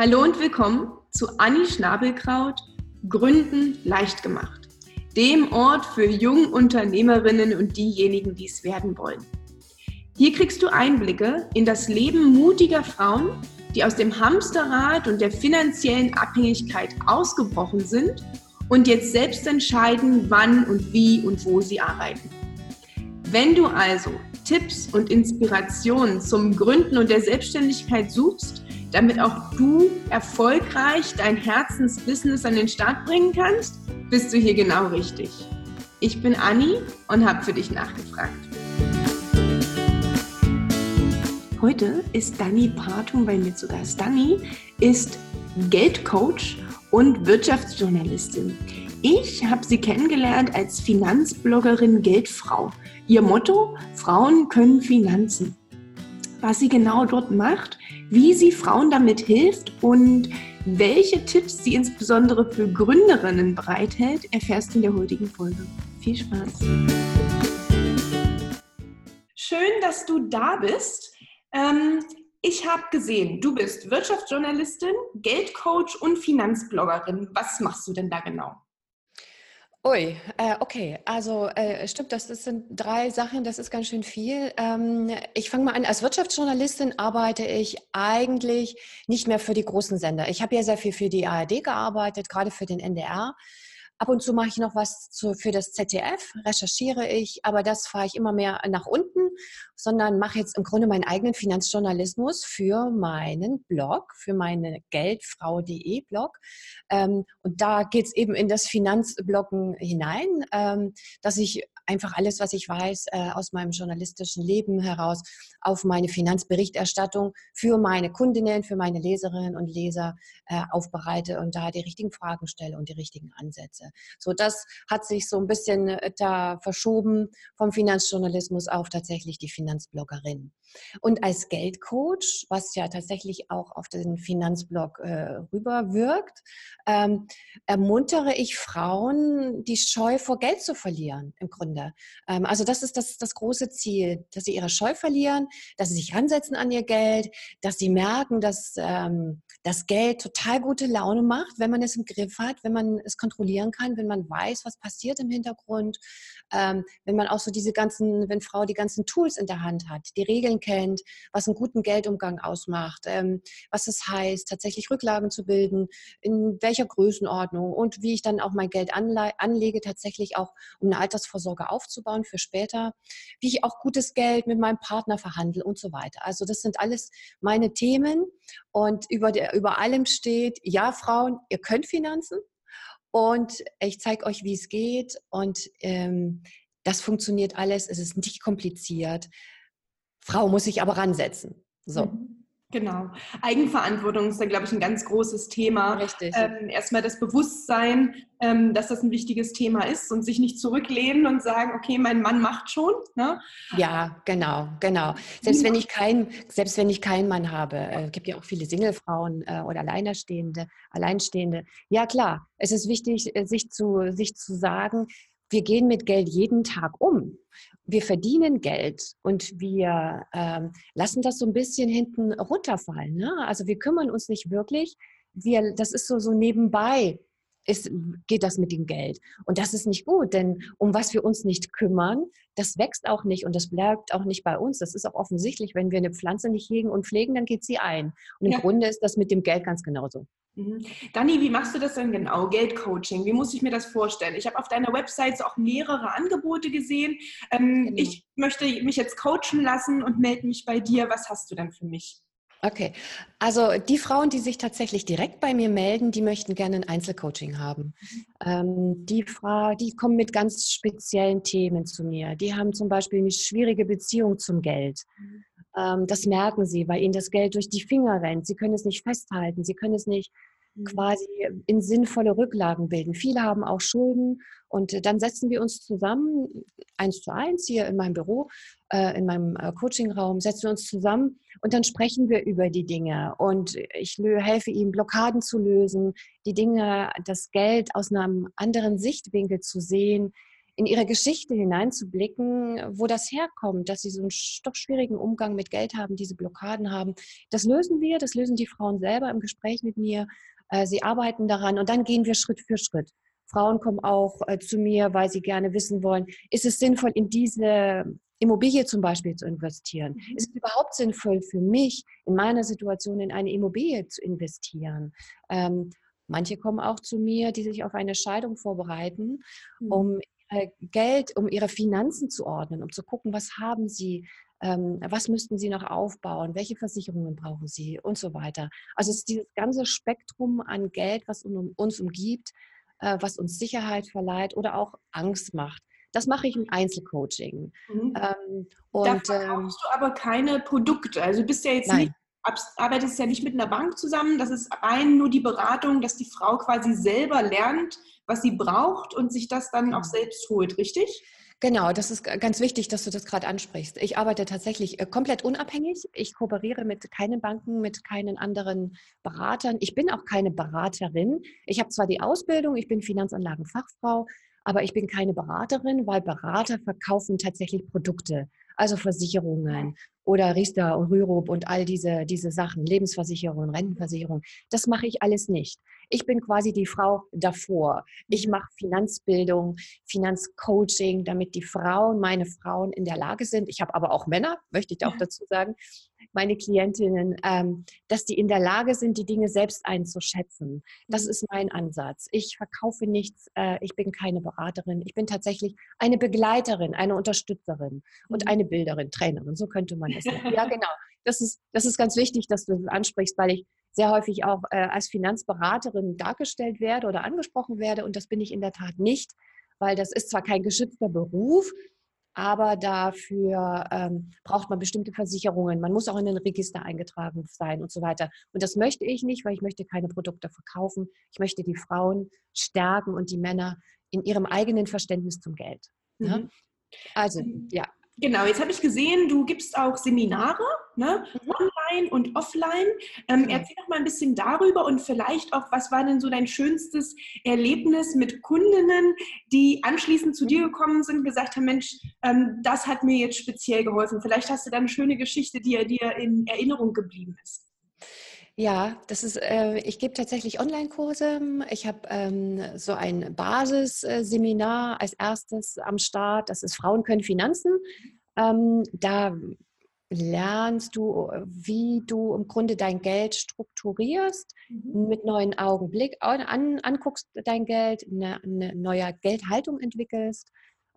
Hallo und willkommen zu Anni Schnabelkraut Gründen leicht gemacht, dem Ort für junge Unternehmerinnen und diejenigen, die es werden wollen. Hier kriegst du Einblicke in das Leben mutiger Frauen, die aus dem Hamsterrad und der finanziellen Abhängigkeit ausgebrochen sind und jetzt selbst entscheiden, wann und wie und wo sie arbeiten. Wenn du also Tipps und Inspirationen zum Gründen und der Selbstständigkeit suchst, damit auch du erfolgreich dein Herzensbusiness an den Start bringen kannst, bist du hier genau richtig. Ich bin Anni und habe für dich nachgefragt. Heute ist Dani Partum bei mir zu Gast. Dani ist Geldcoach und Wirtschaftsjournalistin. Ich habe sie kennengelernt als Finanzbloggerin Geldfrau. Ihr Motto, Frauen können Finanzen. Was sie genau dort macht, wie sie Frauen damit hilft und welche Tipps sie insbesondere für Gründerinnen bereithält, erfährst du in der heutigen Folge. Viel Spaß! Schön, dass du da bist. Ähm, ich habe gesehen, du bist Wirtschaftsjournalistin, Geldcoach und Finanzbloggerin. Was machst du denn da genau? Ui, äh, okay. Also äh, stimmt, das, das, sind drei Sachen, das ist ganz schön viel. Ähm, ich fange mal an, als Wirtschaftsjournalistin arbeite ich eigentlich nicht mehr für die großen Sender. Ich habe ja sehr viel für die ARD gearbeitet, gerade für den NDR. Ab und zu mache ich noch was zu, für das ZDF, recherchiere ich, aber das fahre ich immer mehr nach unten, sondern mache jetzt im Grunde meinen eigenen Finanzjournalismus für meinen Blog, für meine Geldfrau.de Blog. Ähm, und da geht es eben in das Finanzbloggen hinein, ähm, dass ich einfach alles, was ich weiß äh, aus meinem journalistischen Leben heraus, auf meine Finanzberichterstattung für meine Kundinnen, für meine Leserinnen und Leser äh, aufbereite und da die richtigen Fragen stelle und die richtigen Ansätze. So, das hat sich so ein bisschen äh, da verschoben vom Finanzjournalismus auf tatsächlich die Finanzbloggerin. Und als Geldcoach, was ja tatsächlich auch auf den Finanzblog rüberwirkt, ähm, ermuntere ich Frauen, die Scheu vor Geld zu verlieren, im Grunde. Ähm, also das ist das, das große Ziel, dass sie ihre Scheu verlieren, dass sie sich ransetzen an ihr Geld, dass sie merken, dass ähm, das Geld total gute Laune macht, wenn man es im Griff hat, wenn man es kontrollieren kann, wenn man weiß, was passiert im Hintergrund, ähm, wenn man auch so diese ganzen, wenn Frau die ganzen Tools in der Hand hat, die Regeln kennt, was einen guten Geldumgang ausmacht, ähm, was es heißt, tatsächlich Rücklagen zu bilden, in welcher Größenordnung und wie ich dann auch mein Geld anlege, tatsächlich auch um eine Altersvorsorge aufzubauen für später, wie ich auch gutes Geld mit meinem Partner verhandle und so weiter. Also das sind alles meine Themen und über, der, über allem steht, ja Frauen, ihr könnt Finanzen, und ich zeige euch, wie es geht. Und ähm, das funktioniert alles. Es ist nicht kompliziert. Frau muss sich aber ransetzen. So. Mhm. Genau. Eigenverantwortung ist da, glaube ich, ein ganz großes Thema. Richtig. Ähm, erstmal das Bewusstsein, ähm, dass das ein wichtiges Thema ist und sich nicht zurücklehnen und sagen, okay, mein Mann macht schon. Ne? Ja, genau, genau. Selbst wenn ich kein, selbst wenn ich keinen Mann habe, äh, gibt ja auch viele Singlefrauen äh, oder Alleinerstehende, Alleinstehende. Ja, klar. Es ist wichtig, äh, sich zu, sich zu sagen, wir gehen mit Geld jeden Tag um. Wir verdienen Geld und wir ähm, lassen das so ein bisschen hinten runterfallen. Ne? Also wir kümmern uns nicht wirklich. Wir, das ist so, so nebenbei ist, geht das mit dem Geld. Und das ist nicht gut, denn um was wir uns nicht kümmern, das wächst auch nicht und das bleibt auch nicht bei uns. Das ist auch offensichtlich, wenn wir eine Pflanze nicht hegen und pflegen, dann geht sie ein. Und im ja. Grunde ist das mit dem Geld ganz genauso. Mhm. Dani, wie machst du das denn genau? Geldcoaching, wie muss ich mir das vorstellen? Ich habe auf deiner Website auch mehrere Angebote gesehen. Ähm, genau. Ich möchte mich jetzt coachen lassen und melde mich bei dir. Was hast du denn für mich? Okay, also die Frauen, die sich tatsächlich direkt bei mir melden, die möchten gerne ein Einzelcoaching haben. Ähm, die Frau, die kommen mit ganz speziellen Themen zu mir. Die haben zum Beispiel eine schwierige Beziehung zum Geld. Ähm, das merken sie, weil ihnen das Geld durch die Finger rennt. Sie können es nicht festhalten, sie können es nicht Mhm. quasi in sinnvolle Rücklagen bilden. Viele haben auch Schulden und äh, dann setzen wir uns zusammen, eins zu eins hier in meinem Büro, äh, in meinem äh, Coachingraum, setzen wir uns zusammen und dann sprechen wir über die Dinge und ich helfe ihnen, Blockaden zu lösen, die Dinge, das Geld aus einem anderen Sichtwinkel zu sehen, in ihre Geschichte hineinzublicken, wo das herkommt, dass sie so einen doch schwierigen Umgang mit Geld haben, diese Blockaden haben. Das lösen wir, das lösen die Frauen selber im Gespräch mit mir. Sie arbeiten daran und dann gehen wir Schritt für Schritt. Frauen kommen auch äh, zu mir, weil sie gerne wissen wollen, ist es sinnvoll, in diese Immobilie zum Beispiel zu investieren? Mhm. Ist es überhaupt sinnvoll für mich, in meiner Situation in eine Immobilie zu investieren? Ähm, manche kommen auch zu mir, die sich auf eine Scheidung vorbereiten, mhm. um Geld, um ihre Finanzen zu ordnen, um zu gucken, was haben sie, ähm, was müssten sie noch aufbauen, welche Versicherungen brauchen sie und so weiter. Also es ist dieses ganze Spektrum an Geld, was uns umgibt, äh, was uns Sicherheit verleiht oder auch Angst macht. Das mache ich im Einzelcoaching. Mhm. Ähm, und, da verkaufst ähm, du aber keine Produkte. Also du bist ja jetzt nein. nicht arbeitest ja nicht mit einer Bank zusammen, das ist rein nur die Beratung, dass die Frau quasi selber lernt, was sie braucht und sich das dann auch selbst holt, richtig? Genau, das ist ganz wichtig, dass du das gerade ansprichst. Ich arbeite tatsächlich äh, komplett unabhängig. Ich kooperiere mit keinen Banken, mit keinen anderen Beratern. Ich bin auch keine Beraterin. Ich habe zwar die Ausbildung, ich bin Finanzanlagenfachfrau, aber ich bin keine Beraterin, weil Berater verkaufen tatsächlich Produkte, also Versicherungen oder Riester und Rürup und all diese, diese Sachen, Lebensversicherung, Rentenversicherung. Das mache ich alles nicht. Ich bin quasi die Frau davor. Ich mache Finanzbildung, Finanzcoaching, damit die Frauen, meine Frauen in der Lage sind. Ich habe aber auch Männer, möchte ich auch dazu sagen, meine Klientinnen, ähm, dass die in der Lage sind, die Dinge selbst einzuschätzen. Das mhm. ist mein Ansatz. Ich verkaufe nichts, äh, ich bin keine Beraterin, ich bin tatsächlich eine Begleiterin, eine Unterstützerin und mhm. eine Bilderin, Trainerin, so könnte man es sagen. Ja, genau. Das ist, das ist ganz wichtig, dass du das ansprichst, weil ich sehr häufig auch äh, als Finanzberaterin dargestellt werde oder angesprochen werde und das bin ich in der Tat nicht, weil das ist zwar kein geschützter Beruf, aber dafür ähm, braucht man bestimmte Versicherungen. Man muss auch in den Register eingetragen sein und so weiter. Und das möchte ich nicht, weil ich möchte keine Produkte verkaufen. Ich möchte die Frauen stärken und die Männer in ihrem eigenen Verständnis zum Geld. Ne? Mhm. Also, ja. Genau, jetzt habe ich gesehen, du gibst auch Seminare, ne? Mhm. Online und offline. Ähm, mhm. Erzähl doch mal ein bisschen darüber und vielleicht auch, was war denn so dein schönstes Erlebnis mit Kundinnen, die anschließend zu dir gekommen sind und gesagt haben, Mensch, ähm, das hat mir jetzt speziell geholfen. Vielleicht hast du da eine schöne Geschichte, die dir in Erinnerung geblieben ist. Ja, das ist, äh, ich gebe tatsächlich Online-Kurse. Ich habe ähm, so ein Basisseminar als erstes am Start. Das ist Frauen können Finanzen. Ähm, da lernst du, wie du im Grunde dein Geld strukturierst, mhm. mit neuen Augenblick an, anguckst dein Geld, eine, eine neue Geldhaltung entwickelst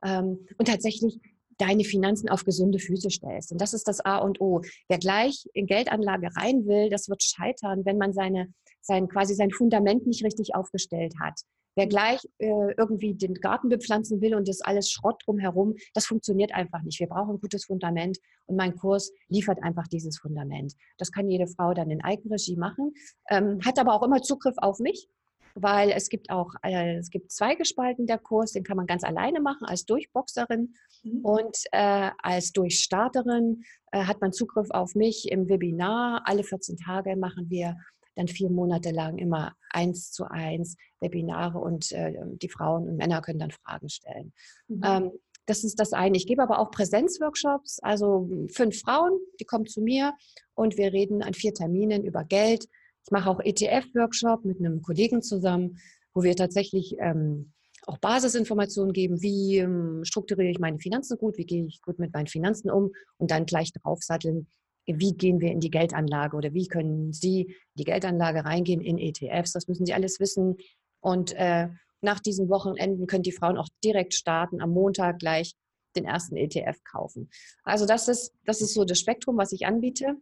ähm, und tatsächlich deine Finanzen auf gesunde Füße stellst. Und das ist das A und O. Wer gleich in Geldanlage rein will, das wird scheitern, wenn man seine, sein, quasi sein Fundament nicht richtig aufgestellt hat. Wer gleich äh, irgendwie den Garten bepflanzen will und das alles Schrott drumherum, das funktioniert einfach nicht. Wir brauchen ein gutes Fundament und mein Kurs liefert einfach dieses Fundament. Das kann jede Frau dann in Eigenregie machen, ähm, hat aber auch immer Zugriff auf mich weil es gibt auch, äh, es gibt zweigespalten der Kurs, den kann man ganz alleine machen als Durchboxerin mhm. und äh, als Durchstarterin äh, hat man Zugriff auf mich im Webinar. Alle 14 Tage machen wir dann vier Monate lang immer eins zu eins Webinare und äh, die Frauen und Männer können dann Fragen stellen. Mhm. Ähm, das ist das eine. Ich gebe aber auch Präsenzworkshops, also fünf Frauen, die kommen zu mir und wir reden an vier Terminen über Geld, ich mache auch ETF-Workshop mit einem Kollegen zusammen, wo wir tatsächlich ähm, auch Basisinformationen geben, wie ähm, strukturiere ich meine Finanzen gut, wie gehe ich gut mit meinen Finanzen um und dann gleich draufsatteln, wie gehen wir in die Geldanlage oder wie können Sie in die Geldanlage reingehen in ETFs. Das müssen Sie alles wissen. Und äh, nach diesen Wochenenden können die Frauen auch direkt starten, am Montag gleich den ersten ETF kaufen. Also das ist, das ist so das Spektrum, was ich anbiete.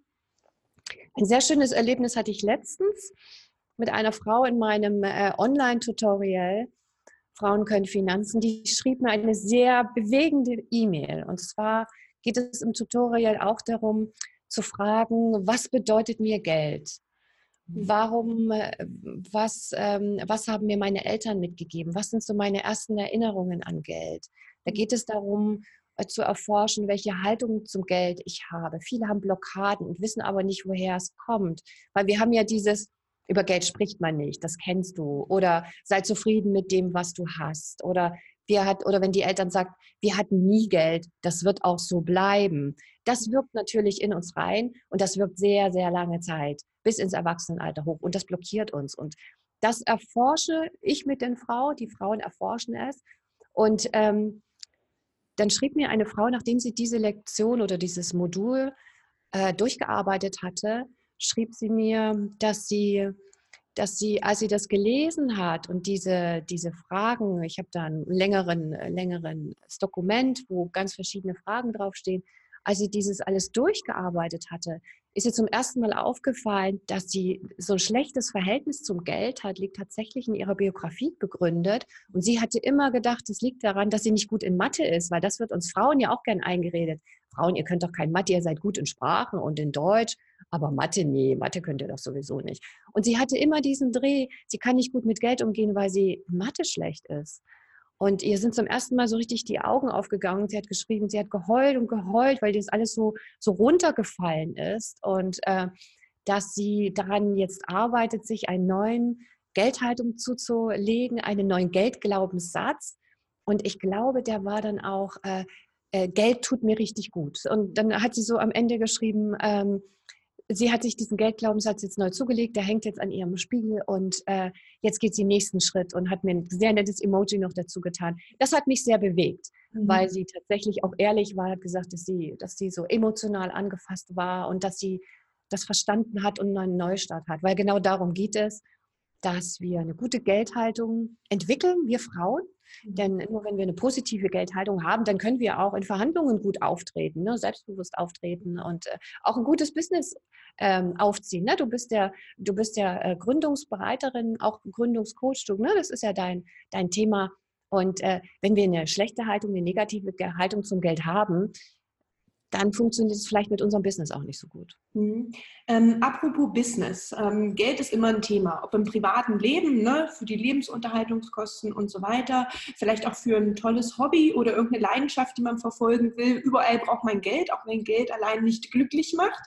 Ein sehr schönes Erlebnis hatte ich letztens mit einer Frau in meinem äh, Online-Tutorial. Frauen können Finanzen. Die schrieb mir eine sehr bewegende E-Mail. Und zwar geht es im Tutorial auch darum, zu fragen, was bedeutet mir Geld? Warum, äh, was, ähm, was haben mir meine Eltern mitgegeben? Was sind so meine ersten Erinnerungen an Geld? Da geht es darum, äh, zu erforschen, welche Haltung zum Geld ich habe. Viele haben Blockaden und wissen aber nicht, woher es kommt. Weil wir haben ja dieses, über Geld spricht man nicht, das kennst du. Oder sei zufrieden mit dem, was du hast. Oder wir hat, oder wenn die Eltern sagt, wir hatten nie Geld, das wird auch so bleiben. Das wirkt natürlich in uns rein und das wirkt sehr, sehr lange Zeit, bis ins Erwachsenenalter hoch und das blockiert uns. Und das erforsche ich mit den Frauen, die Frauen erforschen es. Und ähm, dann schrieb mir eine Frau, nachdem sie diese Lektion oder dieses Modul äh, durchgearbeitet hatte, schrieb sie mir, dass sie, dass sie, als sie das gelesen hat und diese, diese Fragen, ich habe da ein längeren, längeren Dokument, wo ganz verschiedene Fragen draufstehen, als sie dieses alles durchgearbeitet hatte, ist ihr zum ersten Mal aufgefallen, dass sie so ein schlechtes Verhältnis zum Geld hat, liegt tatsächlich in ihrer Biografie begründet. Und sie hatte immer gedacht, es liegt daran, dass sie nicht gut in Mathe ist, weil das wird uns Frauen ja auch gern eingeredet. Frauen, ihr könnt doch kein Mathe, ihr seid gut in Sprachen und in Deutsch, aber Mathe, nee, Mathe könnt ihr doch sowieso nicht. Und sie hatte immer diesen Dreh, sie kann nicht gut mit Geld umgehen, weil sie Mathe schlecht ist. Und ihr sind zum ersten Mal so richtig die Augen aufgegangen. Sie hat geschrieben, sie hat geheult und geheult, weil das alles so, so runtergefallen ist. Und äh, dass sie daran jetzt arbeitet, sich einen neuen Geldhaltung zuzulegen, einen neuen Geldglaubenssatz. Und ich glaube, der war dann auch, äh, äh, Geld tut mir richtig gut. Und dann hat sie so am Ende geschrieben, ähm, sie hat sich diesen Geldglaubenssatz jetzt neu zugelegt, der hängt jetzt an ihrem Spiegel und äh, jetzt geht sie den nächsten Schritt und hat mir ein sehr nettes Emoji noch dazu getan. Das hat mich sehr bewegt, mhm. weil sie tatsächlich auch ehrlich war, hat gesagt, dass sie, dass sie so emotional angefasst war und dass sie das verstanden hat und einen Neustart hat, weil genau darum geht es dass wir eine gute Geldhaltung entwickeln, wir Frauen. Mhm. Denn nur wenn wir eine positive Geldhaltung haben, dann können wir auch in Verhandlungen gut auftreten, ne? selbstbewusst auftreten und äh, auch ein gutes Business ähm, aufziehen. Ne? Du bist ja, du bist ja äh, Gründungsbereiterin, auch Gründungscoach, du, ne? das ist ja dein, dein Thema. Und äh, wenn wir eine schlechte Haltung, eine negative Haltung zum Geld haben, dann funktioniert es vielleicht mit unserem Business auch nicht so gut. Mhm. Ähm, apropos Business, ähm, Geld ist immer ein Thema, ob im privaten Leben, ne, für die Lebensunterhaltungskosten und so weiter, vielleicht auch für ein tolles Hobby oder irgendeine Leidenschaft, die man verfolgen will. Überall braucht man Geld, auch wenn Geld allein nicht glücklich macht.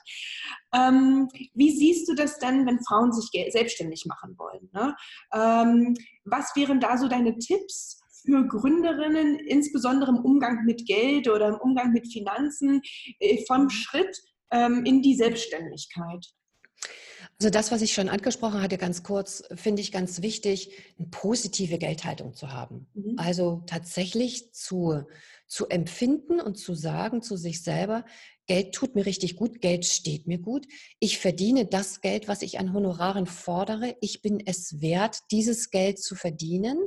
Ähm, wie siehst du das denn, wenn Frauen sich selbstständig machen wollen? Ne? Ähm, was wären da so deine Tipps? Für Gründerinnen, insbesondere im Umgang mit Geld oder im Umgang mit Finanzen, äh, vom Schritt ähm, in die Selbstständigkeit? Also das, was ich schon angesprochen hatte, ganz kurz, finde ich ganz wichtig, eine positive Geldhaltung zu haben. Mhm. Also tatsächlich zu, zu empfinden und zu sagen zu sich selber, Geld tut mir richtig gut, Geld steht mir gut. Ich verdiene das Geld, was ich an Honoraren fordere. Ich bin es wert, dieses Geld zu verdienen.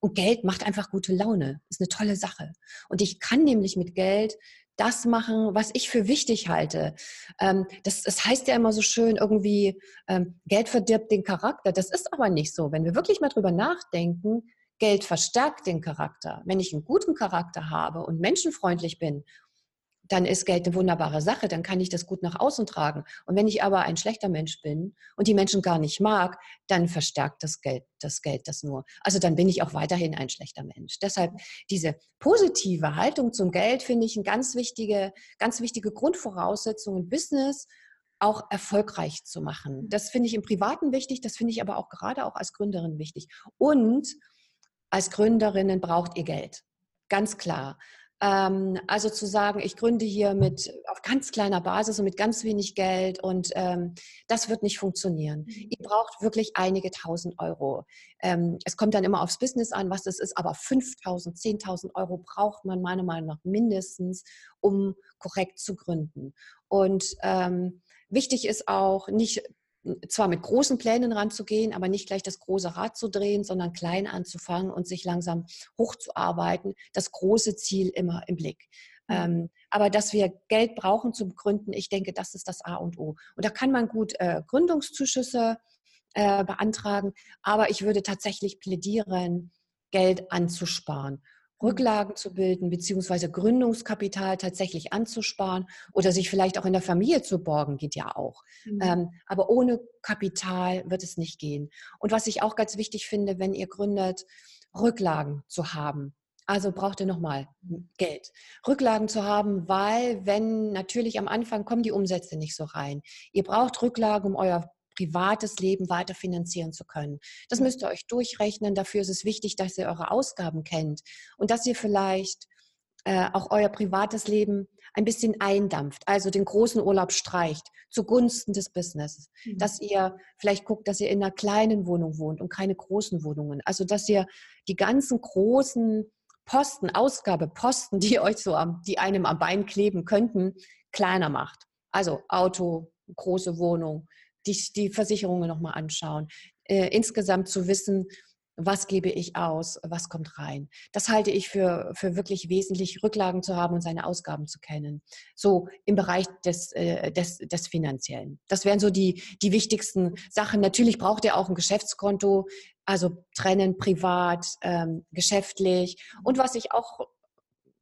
Und Geld macht einfach gute Laune. Ist eine tolle Sache. Und ich kann nämlich mit Geld das machen, was ich für wichtig halte. Ähm, das, das heißt ja immer so schön irgendwie, ähm, Geld verdirbt den Charakter. Das ist aber nicht so. Wenn wir wirklich mal drüber nachdenken, Geld verstärkt den Charakter. Wenn ich einen guten Charakter habe und menschenfreundlich bin dann ist Geld eine wunderbare Sache, dann kann ich das gut nach außen tragen. Und wenn ich aber ein schlechter Mensch bin und die Menschen gar nicht mag, dann verstärkt das Geld das, Geld das nur. Also dann bin ich auch weiterhin ein schlechter Mensch. Deshalb diese positive Haltung zum Geld finde ich eine ganz wichtige, ganz wichtige Grundvoraussetzung im Business auch erfolgreich zu machen. Das finde ich im Privaten wichtig, das finde ich aber auch gerade auch als Gründerin wichtig. Und als Gründerinnen braucht ihr Geld. Ganz klar. Ähm, also zu sagen, ich gründe hier mit auf ganz kleiner Basis und mit ganz wenig Geld und ähm, das wird nicht funktionieren. Mhm. Ihr braucht wirklich einige tausend Euro. Ähm, es kommt dann immer aufs Business an, was es ist, aber 5.000, 10.000 Euro braucht man meiner Meinung nach mindestens, um korrekt zu gründen. Und ähm, wichtig ist auch nicht zwar mit großen Plänen ranzugehen, aber nicht gleich das große Rad zu drehen, sondern klein anzufangen und sich langsam hochzuarbeiten. Das große Ziel immer im Blick. Ähm, aber dass wir Geld brauchen zum Gründen, ich denke, das ist das A und O. Und da kann man gut äh, Gründungszuschüsse äh, beantragen, aber ich würde tatsächlich plädieren, Geld anzusparen. Mhm. Rücklagen zu bilden, beziehungsweise Gründungskapital tatsächlich anzusparen oder sich vielleicht auch in der Familie zu borgen, geht ja auch. Mhm. Ähm, aber ohne Kapital wird es nicht gehen. Und was ich auch ganz wichtig finde, wenn ihr gründet, Rücklagen zu haben. Also braucht ihr nochmal Geld. Rücklagen zu haben, weil wenn natürlich am Anfang kommen die Umsätze nicht so rein. Ihr braucht Rücklagen, um euer privates Leben weiter finanzieren zu können. Das müsst ihr euch durchrechnen. Dafür ist es wichtig, dass ihr eure Ausgaben kennt und dass ihr vielleicht äh, auch euer privates Leben ein bisschen eindampft, also den großen Urlaub streicht zugunsten des Businesses. Mhm. Dass ihr vielleicht guckt, dass ihr in einer kleinen Wohnung wohnt und keine großen Wohnungen. Also dass ihr die ganzen großen Posten, Ausgabeposten, die euch so am, die einem am Bein kleben könnten, kleiner macht. Also Auto, große Wohnung, die, die Versicherungen nochmal anschauen. Äh, insgesamt zu wissen, was gebe ich aus, was kommt rein. Das halte ich für, für wirklich wesentlich, Rücklagen zu haben und seine Ausgaben zu kennen. So im Bereich des, äh, des, des Finanziellen. Das wären so die, die wichtigsten Sachen. Natürlich braucht ihr auch ein Geschäftskonto, also trennen privat, ähm, geschäftlich. Und was ich auch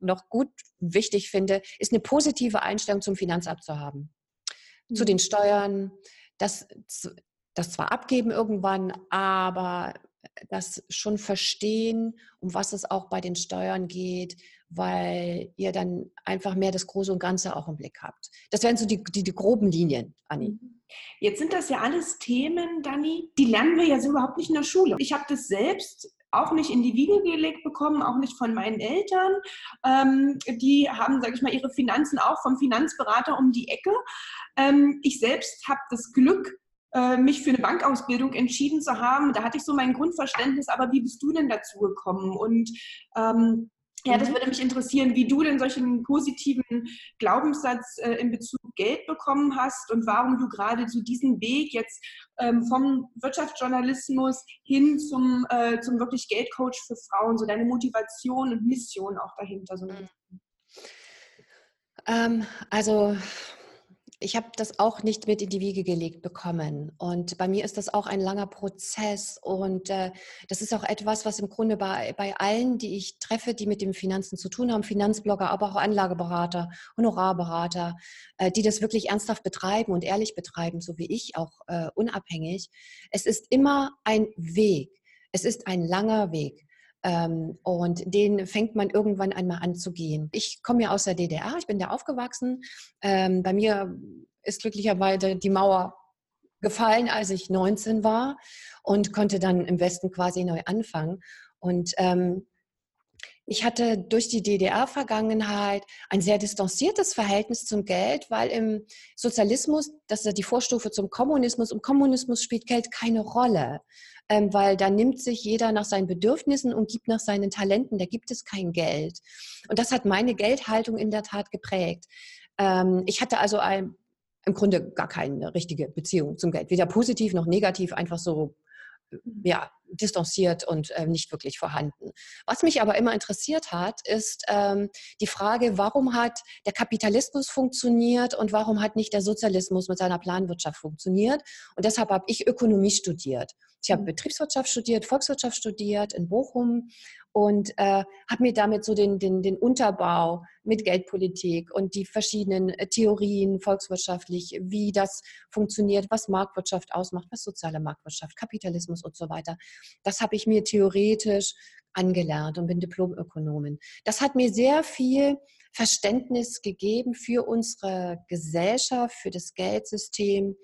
noch gut wichtig finde, ist eine positive Einstellung zum Finanzamt zu haben. Mhm. Zu den Steuern, das, das zwar abgeben irgendwann, aber das schon verstehen, um was es auch bei den Steuern geht, weil ihr dann einfach mehr das Große und Ganze auch im Blick habt. Das wären so die, die, die groben Linien, Anni. Mhm. Jetzt sind das ja alles Themen, Dani, die lernen wir ja so überhaupt nicht in der Schule. Ich habe das selbst auch nicht in die Wiege gelegt bekommen, auch nicht von meinen Eltern. Ähm, die haben, sage ich mal, ihre Finanzen auch vom Finanzberater um die Ecke. Ähm, ich selbst habe das Glück, äh, mich für eine Bankausbildung entschieden zu haben. Da hatte ich so mein Grundverständnis, aber wie bist du denn dazu gekommen? Und ähm, ja, das mhm. würde mich interessieren, wie du denn solchen positiven Glaubenssatz äh, in Bezug Geld bekommen hast und warum du gerade so diesen Weg jetzt ähm, vom Wirtschaftsjournalismus hin zum, äh, zum wirklich Geldcoach für Frauen, so deine Motivation und Mission auch dahinter. So. Mhm. Ähm, also ich habe das auch nicht mit in die Wiege gelegt bekommen. Und bei mir ist das auch ein langer Prozess. Und äh, das ist auch etwas, was im Grunde bei, bei allen, die ich treffe, die mit dem Finanzen zu tun haben, Finanzblogger, aber auch Anlageberater, Honorarberater, äh, die das wirklich ernsthaft betreiben und ehrlich betreiben, so wie ich, auch äh, unabhängig. Es ist immer ein Weg. Es ist ein langer Weg. Ähm, und den fängt man irgendwann einmal an zu gehen. Ich komme ja aus der DDR, ich bin da aufgewachsen. Ähm, bei mir ist glücklicherweise die Mauer gefallen, als ich 19 war und konnte dann im Westen quasi neu anfangen. Und ähm, ich hatte durch die DDR-Vergangenheit ein sehr distanziertes Verhältnis zum Geld, weil im Sozialismus, das ist ja die Vorstufe zum Kommunismus, im Kommunismus spielt Geld keine Rolle ähm, weil da nimmt sich jeder nach seinen Bedürfnissen und gibt nach seinen Talenten. Da gibt es kein Geld. Und das hat meine Geldhaltung in der Tat geprägt. Ähm, ich hatte also ein, im Grunde gar keine richtige Beziehung zum Geld, weder positiv noch negativ, einfach so ja, distanziert und äh, nicht wirklich vorhanden. Was mich aber immer interessiert hat, ist ähm, die Frage, warum hat der Kapitalismus funktioniert und warum hat nicht der Sozialismus mit seiner Planwirtschaft funktioniert? Und deshalb habe ich Ökonomie studiert. Ich habe mhm. Betriebswirtschaft studiert, Volkswirtschaft studiert in Bochum und äh, habe mir damit so den, den, den Unterbau mit Geldpolitik und die verschiedenen äh, Theorien volkswirtschaftlich, wie das funktioniert, was Marktwirtschaft ausmacht, was soziale Marktwirtschaft, Kapitalismus und so weiter. Das habe ich mir theoretisch angelernt und bin Diplomökonomin. Das hat mir sehr viel Verständnis gegeben für unsere Gesellschaft, für das Geldsystem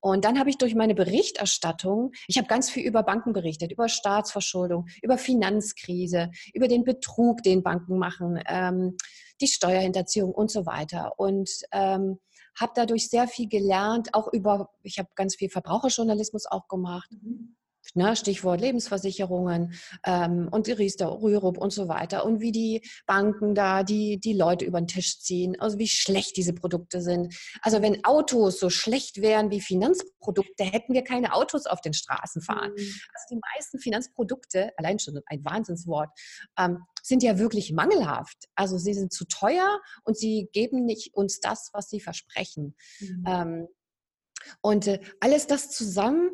und dann habe ich durch meine Berichterstattung, ich habe ganz viel über Banken berichtet, über Staatsverschuldung, über Finanzkrise, über den Betrug, den Banken machen, ähm, die Steuerhinterziehung und so weiter. Und ähm, habe dadurch sehr viel gelernt, auch über, ich habe ganz viel Verbraucherjournalismus auch gemacht. Mhm ne, Stichwort Lebensversicherungen ähm, und Riester, Rürup und so weiter und wie die Banken da die, die Leute über den Tisch ziehen, also wie schlecht diese Produkte sind. Also wenn Autos so schlecht wären wie Finanzprodukte, hätten wir keine Autos auf den Straßen fahren. Mhm. Also die meisten Finanzprodukte, allein schon ein Wahnsinnswort, ähm, sind ja wirklich mangelhaft. Also sie sind zu teuer und sie geben nicht uns das, was sie versprechen. Mhm. Ähm, und äh, alles das zusammen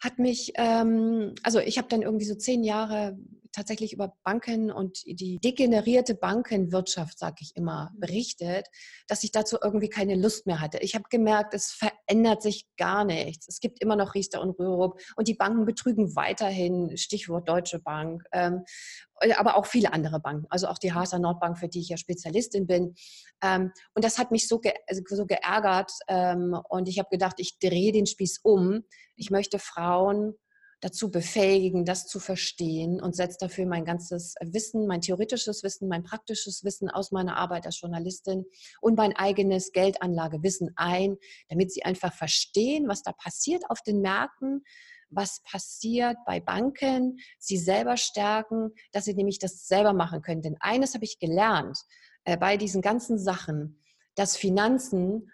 hat mich, ähm, also ich habe dann irgendwie so zehn Jahre tatsächlich über Banken und die degenerierte Bankenwirtschaft, sage ich immer, mhm. berichtet, dass ich dazu irgendwie keine Lust mehr hatte. Ich habe gemerkt, es verändert sich gar nichts. Es gibt immer noch Riester und Rürup und die Banken betrügen weiterhin, Stichwort Deutsche Bank. Ähm, äh, aber auch viele andere Banken, also auch die Haaser Nordbank, für die ich ja Spezialistin bin. Ähm, und das hat mich so, ge also so geärgert ähm, und ich habe gedacht, ich drehe den Spieß um. Ich möchte Frauen dazu befähigen, das zu verstehen und setze dafür mein ganzes Wissen, mein theoretisches Wissen, mein praktisches Wissen aus meiner Arbeit als Journalistin und mein eigenes Geldanlagewissen ein, damit sie einfach verstehen, was da passiert auf den Märkten, was passiert bei Banken, sie selber stärken, dass sie nämlich das selber machen können. Denn eines habe ich gelernt äh, bei diesen ganzen Sachen, dass Finanzen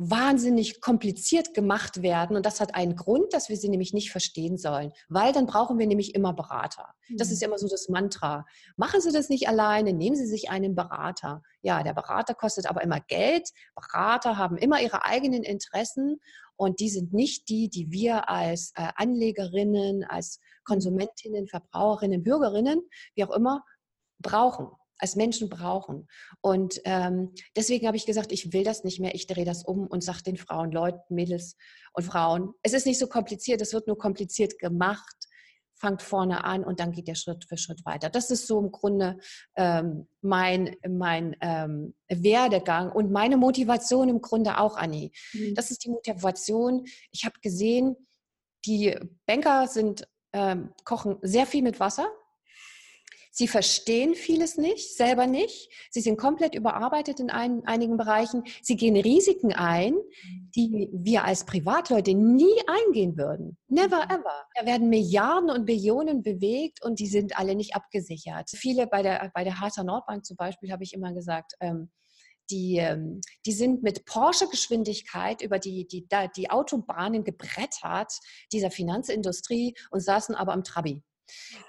wahnsinnig kompliziert gemacht werden. Und das hat einen Grund, dass wir sie nämlich nicht verstehen sollen, weil dann brauchen wir nämlich immer Berater. Das ist mhm. immer so das Mantra. Machen Sie das nicht alleine, nehmen Sie sich einen Berater. Ja, der Berater kostet aber immer Geld. Berater haben immer ihre eigenen Interessen und die sind nicht die, die wir als äh, Anlegerinnen, als Konsumentinnen, Verbraucherinnen, Bürgerinnen, wie auch immer, brauchen als Menschen brauchen. Und ähm, deswegen habe ich gesagt, ich will das nicht mehr, ich drehe das um und sage den Frauen, Leuten, Mädels und Frauen, es ist nicht so kompliziert, es wird nur kompliziert gemacht, fangt vorne an und dann geht der Schritt für Schritt weiter. Das ist so im Grunde ähm, mein, mein ähm, Werdegang und meine Motivation im Grunde auch, Anni. Mhm. Das ist die Motivation. Ich habe gesehen, die Banker sind, ähm, kochen sehr viel mit Wasser Sie verstehen vieles nicht, selber nicht. Sie sind komplett überarbeitet in ein, einigen Bereichen. Sie gehen Risiken ein, die wir als Privatleute nie eingehen würden. Never mhm. ever. Da werden Milliarden und Billionen bewegt und die sind alle nicht abgesichert. Viele bei der, bei der Harter Nordbank zum Beispiel habe ich immer gesagt, ähm, die, ähm, die sind mit Porsche-Geschwindigkeit über die, die, die Autobahnen gebrettert, dieser Finanzindustrie, und saßen aber am Trabi.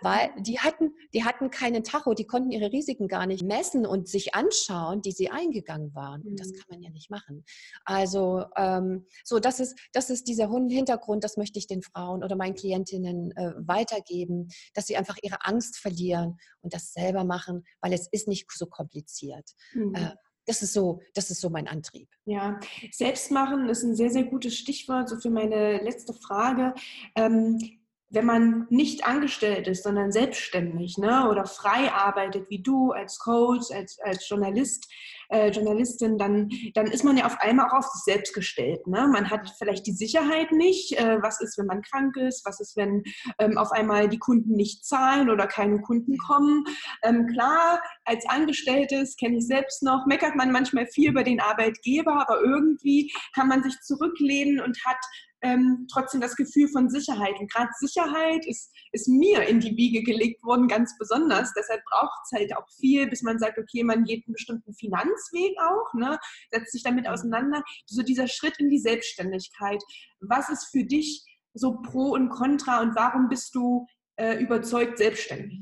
Weil die hatten, die hatten keinen Tacho, die konnten ihre Risiken gar nicht messen und sich anschauen, die sie eingegangen waren. Und das mhm. kann man ja nicht machen. Also ähm, so, das ist, das ist dieser Hintergrund, das möchte ich den Frauen oder meinen Klientinnen äh, weitergeben, dass sie einfach ihre Angst verlieren und das selber machen, weil es ist nicht so kompliziert. Mhm. Äh, das ist so, das ist so mein Antrieb. Ja, Selbstmachen ist ein sehr, sehr gutes Stichwort, so für meine letzte Frage. Ähm, wenn man nicht angestellt ist, sondern selbstständig ne, oder frei arbeitet, wie du als Coach, als, als Journalist, äh, Journalistin, dann, dann ist man ja auf einmal auch auf sich selbst gestellt. Ne? Man hat vielleicht die Sicherheit nicht. Äh, was ist, wenn man krank ist? Was ist, wenn ähm, auf einmal die Kunden nicht zahlen oder keine Kunden kommen? Ähm, klar, als Angestelltes, kenne ich selbst noch, meckert man manchmal viel über den Arbeitgeber, aber irgendwie kann man sich zurücklehnen und hat ähm, trotzdem das Gefühl von Sicherheit. Und gerade Sicherheit ist, ist mir in die Wiege gelegt worden, ganz besonders. Deshalb braucht es halt auch viel, bis man sagt, okay, man geht einen bestimmten Finanzweg auch, ne, setzt sich damit auseinander. So dieser Schritt in die Selbstständigkeit. Was ist für dich so Pro und Contra und warum bist du äh, überzeugt selbstständig?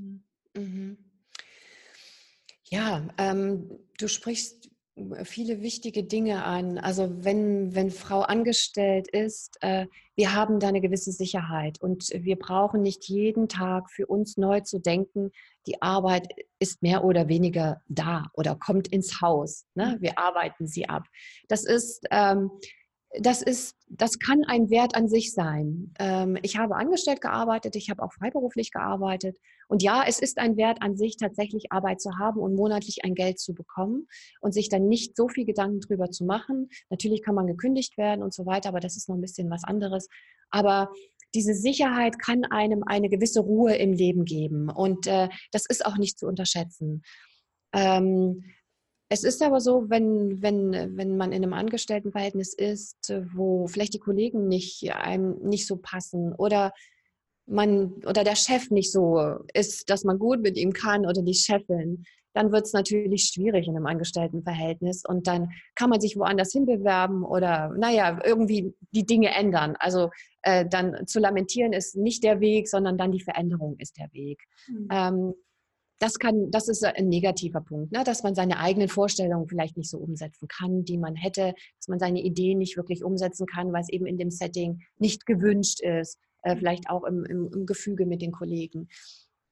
Mhm. Ja, ähm, du sprichst viele wichtige Dinge an. Also wenn, wenn Frau angestellt ist, äh, wir haben da eine gewisse Sicherheit und wir brauchen nicht jeden Tag für uns neu zu denken, die Arbeit ist mehr oder weniger da oder kommt ins Haus. Ne? Wir arbeiten sie ab. Das ist ähm, das ist, das kann ein Wert an sich sein. Ähm, ich habe angestellt gearbeitet, ich habe auch freiberuflich gearbeitet. Und ja, es ist ein Wert an sich, tatsächlich Arbeit zu haben und monatlich ein Geld zu bekommen und sich dann nicht so viel Gedanken drüber zu machen. Natürlich kann man gekündigt werden und so weiter, aber das ist noch ein bisschen was anderes. Aber diese Sicherheit kann einem eine gewisse Ruhe im Leben geben und äh, das ist auch nicht zu unterschätzen. Ähm, es ist aber so, wenn, wenn, wenn man in einem Angestelltenverhältnis ist, wo vielleicht die Kollegen nicht, einem nicht so passen oder man oder der Chef nicht so ist, dass man gut mit ihm kann oder die Chefin, dann wird es natürlich schwierig in einem Angestelltenverhältnis und dann kann man sich woanders hinbewerben oder naja, irgendwie die Dinge ändern. Also äh, dann zu lamentieren ist nicht der Weg, sondern dann die Veränderung ist der Weg. Mhm. Ähm, das kann, das ist ein negativer Punkt, ne? dass man seine eigenen Vorstellungen vielleicht nicht so umsetzen kann, die man hätte, dass man seine Ideen nicht wirklich umsetzen kann, weil es eben in dem Setting nicht gewünscht ist, äh, vielleicht auch im, im, im Gefüge mit den Kollegen.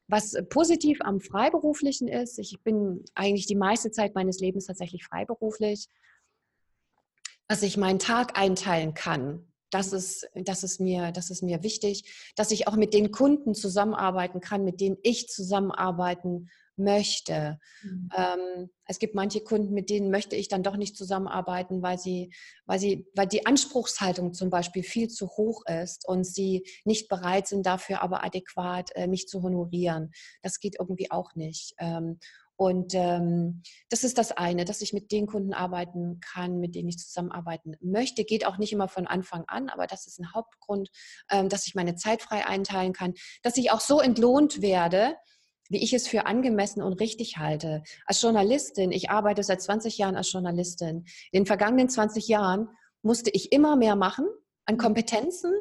was positiv am Freiberuflichen ist, ich bin eigentlich die meiste Zeit meines Lebens tatsächlich freiberuflich, dass ich meinen Tag einteilen kann. Das ist, das, ist mir, das ist mir wichtig, dass ich auch mit den Kunden zusammenarbeiten kann, mit denen ich zusammenarbeiten möchte. Mhm. Ähm, es gibt manche Kunden, mit denen möchte ich dann doch nicht zusammenarbeiten, weil sie, weil sie, weil die Anspruchshaltung zum Beispiel viel zu hoch ist und sie nicht bereit sind, dafür aber adäquat äh, mich zu honorieren. Das geht irgendwie auch nicht. Ähm, und ähm, das ist das eine, dass ich mit den Kunden arbeiten kann, mit denen ich zusammenarbeiten möchte. Geht auch nicht immer von Anfang an, aber das ist ein Hauptgrund, ähm, dass ich meine Zeit frei einteilen kann, dass ich auch so entlohnt werde, wie ich es für angemessen und richtig halte. Als Journalistin, ich arbeite seit 20 Jahren als Journalistin. In den vergangenen 20 Jahren musste ich immer mehr machen an Kompetenzen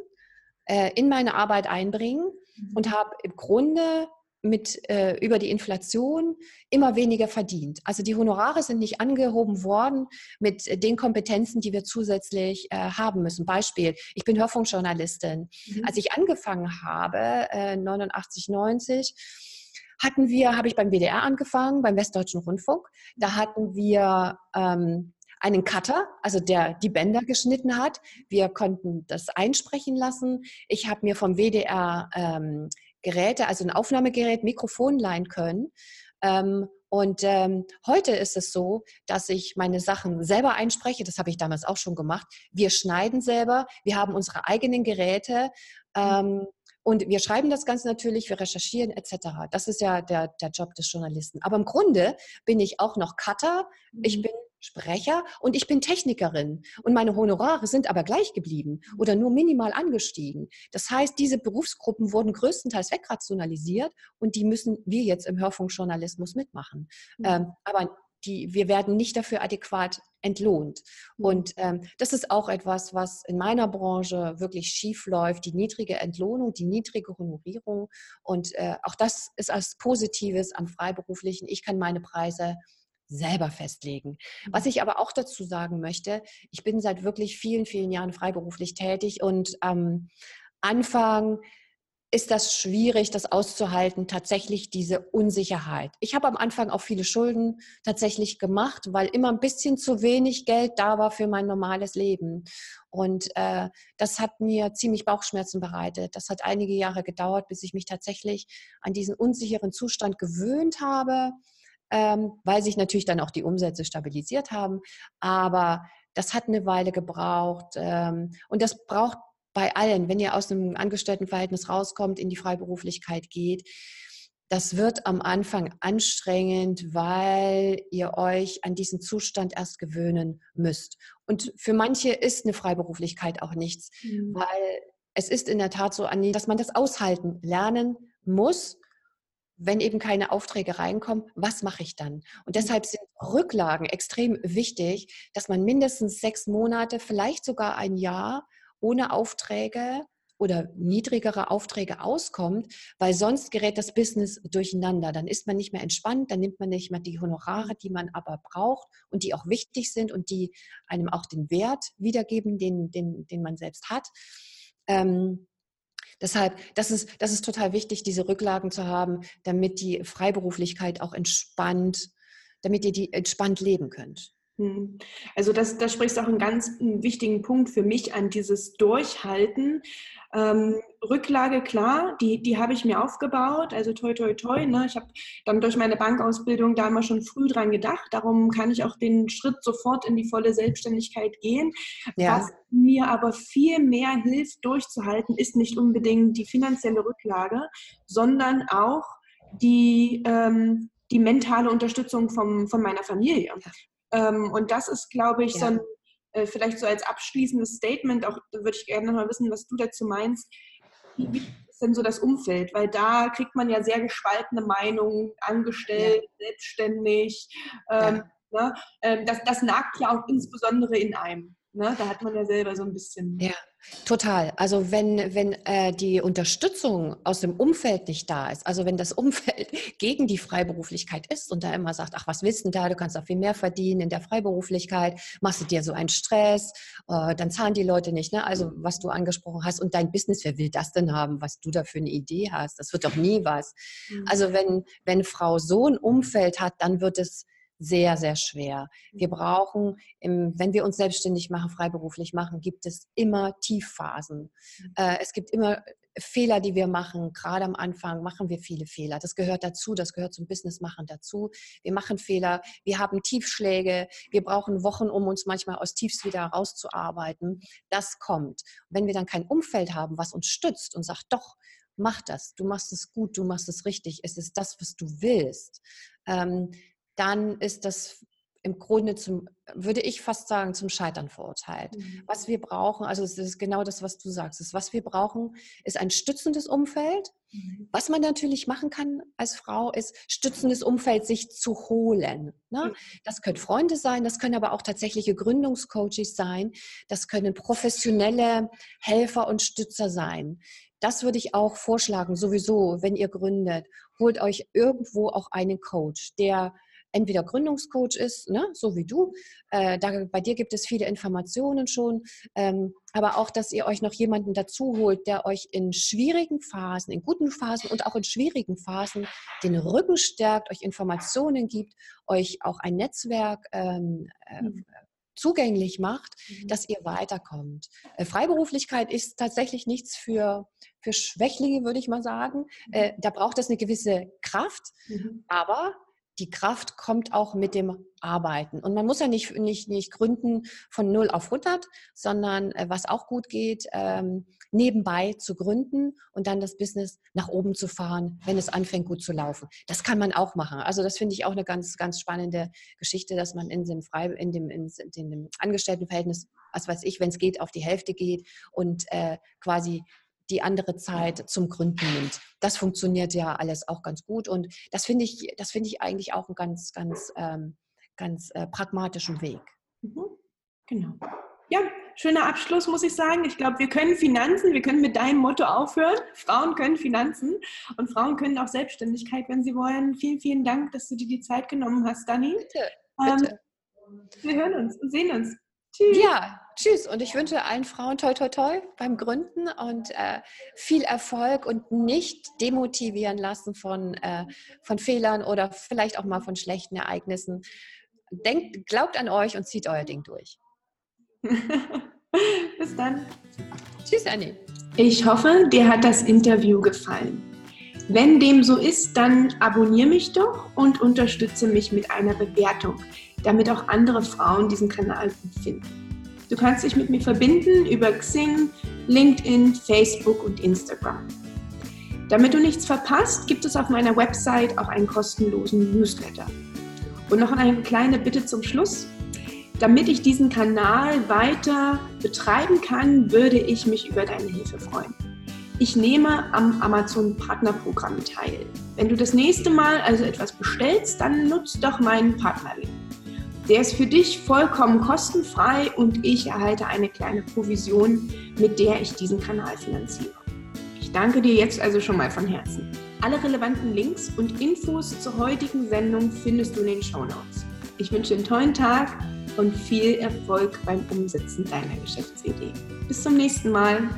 äh, in meine Arbeit einbringen mhm. und habe im Grunde mit äh, über die Inflation immer weniger verdient. Also die Honorare sind nicht angehoben worden mit den Kompetenzen, die wir zusätzlich äh, haben müssen. Beispiel, ich bin Hörfunkjournalistin. Mhm. Als ich angefangen habe, äh, 89, 90, hatten wir, habe ich beim WDR angefangen, beim Westdeutschen Rundfunk. Da hatten wir ähm, einen Cutter, also der die Bänder geschnitten hat. Wir konnten das einsprechen lassen. Ich habe mir vom WDR ähm, Geräte, also ein Aufnahmegerät, Mikrofon leihen können. Ähm, und ähm, heute ist es so, dass ich meine Sachen selber einspreche. Das habe ich damals auch schon gemacht. Wir schneiden selber. Wir haben unsere eigenen Geräte. Ähm, und wir schreiben das Ganze natürlich, wir recherchieren etc. Das ist ja der, der Job des Journalisten. Aber im Grunde bin ich auch noch Cutter, ich mhm. bin Sprecher und ich bin Technikerin. Und meine Honorare sind aber gleich geblieben oder nur minimal angestiegen. Das heißt, diese Berufsgruppen wurden größtenteils wegrationalisiert und die müssen wir jetzt im Hörfunkjournalismus mitmachen. Mhm. Ähm, aber die, wir werden nicht dafür adäquat entlohnt. Mhm. Und ähm, das ist auch etwas, was in meiner Branche wirklich schief läuft, die niedrige Entlohnung, die niedrige Honorierung. Und äh, auch das ist als Positives am Freiberuflichen. Ich kann meine Preise selber festlegen. Was mhm. ich aber auch dazu sagen möchte, ich bin seit wirklich vielen, vielen Jahren freiberuflich tätig und am Anfang ist das schwierig, das auszuhalten, tatsächlich diese Unsicherheit. Ich habe am Anfang auch viele Schulden tatsächlich gemacht, weil immer ein bisschen zu wenig Geld da war für mein normales Leben. Und äh, das hat mir ziemlich Bauchschmerzen bereitet. Das hat einige Jahre gedauert, bis ich mich tatsächlich an diesen unsicheren Zustand gewöhnt habe, ähm, weil sich natürlich dann auch die Umsätze stabilisiert haben. Aber das hat eine Weile gebraucht. Ähm, und das braucht bei allen, wenn ihr aus einem Angestelltenverhältnis rauskommt, in die Freiberuflichkeit geht, das wird am Anfang anstrengend, weil ihr euch an diesen Zustand erst gewöhnen müsst. Und für manche ist eine Freiberuflichkeit auch nichts, mhm. weil es ist in der Tat so, dass man das aushalten lernen muss. Wenn eben keine Aufträge reinkommen, was mache ich dann? Und deshalb sind Rücklagen extrem wichtig, dass man mindestens sechs Monate, vielleicht sogar ein Jahr ohne Aufträge oder niedrigere Aufträge auskommt, weil sonst gerät das Business durcheinander. Dann ist man nicht mehr entspannt, dann nimmt man nicht mehr die Honorare, die man aber braucht und die auch wichtig sind und die einem auch den Wert wiedergeben, den, den, den man selbst hat. Ähm, deshalb, das ist, das ist total wichtig, diese Rücklagen zu haben, damit die Freiberuflichkeit auch entspannt, damit ihr die entspannt leben könnt. Hm. Also das, das sprichst auch einen ganz wichtigen Punkt für mich an, dieses Durchhalten. Ähm, Rücklage, klar, die, die habe ich mir aufgebaut, also toi, toi, toi. Ne? Ich habe dann durch meine Bankausbildung da immer schon früh dran gedacht. Darum kann ich auch den Schritt sofort in die volle Selbstständigkeit gehen. Ja. Was mir aber viel mehr hilft, durchzuhalten, ist nicht unbedingt die finanzielle Rücklage, sondern auch die, ähm, die mentale Unterstützung vom, von meiner Familie. Ähm, und das ist, glaube ich, ja. so ein, äh, vielleicht so als abschließendes Statement, auch da würde ich gerne mal wissen, was du dazu meinst. Wie ist denn so das Umfeld? Weil da kriegt man ja sehr gespaltene Meinungen, angestellt, ja. selbstständig. Ähm, ja. ne? ähm, das, das nagt ja auch insbesondere in einem. Ne? Da hat man ja selber so ein bisschen. Ja, total. Also wenn, wenn äh, die Unterstützung aus dem Umfeld nicht da ist, also wenn das Umfeld gegen die Freiberuflichkeit ist und da immer sagt, ach, was willst du denn da, du kannst auch viel mehr verdienen in der Freiberuflichkeit, machst du dir so einen Stress, äh, dann zahlen die Leute nicht. Ne? Also was du angesprochen hast und dein Business, wer will das denn haben, was du da für eine Idee hast? Das wird doch nie was. Mhm. Also wenn, wenn Frau so ein Umfeld hat, dann wird es sehr, sehr schwer. Wir mhm. brauchen, wenn wir uns selbstständig machen, freiberuflich machen, gibt es immer Tiefphasen. Mhm. Äh, es gibt immer Fehler, die wir machen. Gerade am Anfang machen wir viele Fehler. Das gehört dazu, das gehört zum Business machen dazu. Wir machen Fehler, wir haben Tiefschläge, wir brauchen Wochen, um uns manchmal aus Tiefs wieder rauszuarbeiten. Das kommt. wenn wir dann kein Umfeld haben, was uns stützt und sagt, doch, mach das, du machst es gut, du machst es richtig, es ist das, was du willst, ähm, dann ist das im Grunde zum, würde ich fast sagen, zum Scheitern verurteilt. Mhm. Was wir brauchen, also es ist genau das, was du sagst, ist, was wir brauchen, ist ein stützendes Umfeld. Mhm. Was man natürlich machen kann als Frau, ist stützendes Umfeld sich zu holen. Ne? Mhm. Das können Freunde sein, das können aber auch tatsächliche Gründungscoaches sein, das können professionelle Helfer und Stützer sein. Das würde ich auch vorschlagen, sowieso, wenn ihr gründet, holt euch irgendwo auch einen Coach, der entweder Gründungscoach ist, ne, so wie du. Äh, da, bei dir gibt es viele Informationen schon, ähm, aber auch, dass ihr euch noch jemanden dazu holt, der euch in schwierigen Phasen, in guten Phasen und auch in schwierigen Phasen den Rücken stärkt, euch Informationen gibt, euch auch ein Netzwerk ähm, äh, mhm. zugänglich macht, mhm. dass ihr weiterkommt. Äh, Freiberuflichkeit ist tatsächlich nichts für, für Schwächlinge, würde ich mal sagen. Äh, mhm. da braucht es eine gewisse Kraft, mhm. aber die Kraft kommt auch mit dem Arbeiten. Und man muss ja nicht, nicht, nicht gründen von 0 auf 100, sondern äh, was auch gut geht, ähm, nebenbei zu gründen und dann das Business nach oben zu fahren, wenn es anfängt gut zu laufen. Das kann man auch machen. Also das finde ich auch eine ganz, ganz spannende Geschichte, dass man in dem, Frei, in dem, in dem Angestelltenverhältnis, was weiß ich, wenn es geht, auf die Hälfte geht und äh, quasi die andere Zeit zum Gründen nimmt. Das funktioniert ja alles auch ganz gut und das finde ich, das finde ich eigentlich auch einen ganz, ganz, ähm, ganz äh, pragmatischen Weg. Mhm. Genau. Ja, schöner Abschluss, muss ich sagen. Ich glaube, wir können Finanzen, wir können mit deinem Motto aufhören. Frauen können Finanzen und Frauen können auch Selbstständigkeit, wenn sie wollen. Vielen, vielen Dank, dass du dir die Zeit genommen hast, Dani. Bitte, bitte. Ähm, wir hören uns und sehen uns. Tschüss. Ja, tschüss. Und ich wünsche allen Frauen toi toi toi beim Gründen und äh, viel Erfolg und nicht demotivieren lassen von, äh, von Fehlern oder vielleicht auch mal von schlechten Ereignissen. Denkt, glaubt an euch und zieht euer Ding durch. Bis dann. Tschüss, Annie. Ich hoffe, dir hat das Interview gefallen. Wenn dem so ist, dann abonniere mich doch und unterstütze mich mit einer Bewertung damit auch andere Frauen diesen Kanal finden. Du kannst dich mit mir verbinden über Xing, LinkedIn, Facebook und Instagram. Damit du nichts verpasst, gibt es auf meiner Website auch einen kostenlosen Newsletter. Und noch eine kleine Bitte zum Schluss. Damit ich diesen Kanal weiter betreiben kann, würde ich mich über deine Hilfe freuen. Ich nehme am Amazon Partnerprogramm teil. Wenn du das nächste Mal also etwas bestellst, dann nutzt doch meinen Partnerlink. Der ist für dich vollkommen kostenfrei und ich erhalte eine kleine Provision, mit der ich diesen Kanal finanziere. Ich danke dir jetzt also schon mal von Herzen. Alle relevanten Links und Infos zur heutigen Sendung findest du in den Show Notes. Ich wünsche einen tollen Tag und viel Erfolg beim Umsetzen deiner Geschäftsidee. Bis zum nächsten Mal.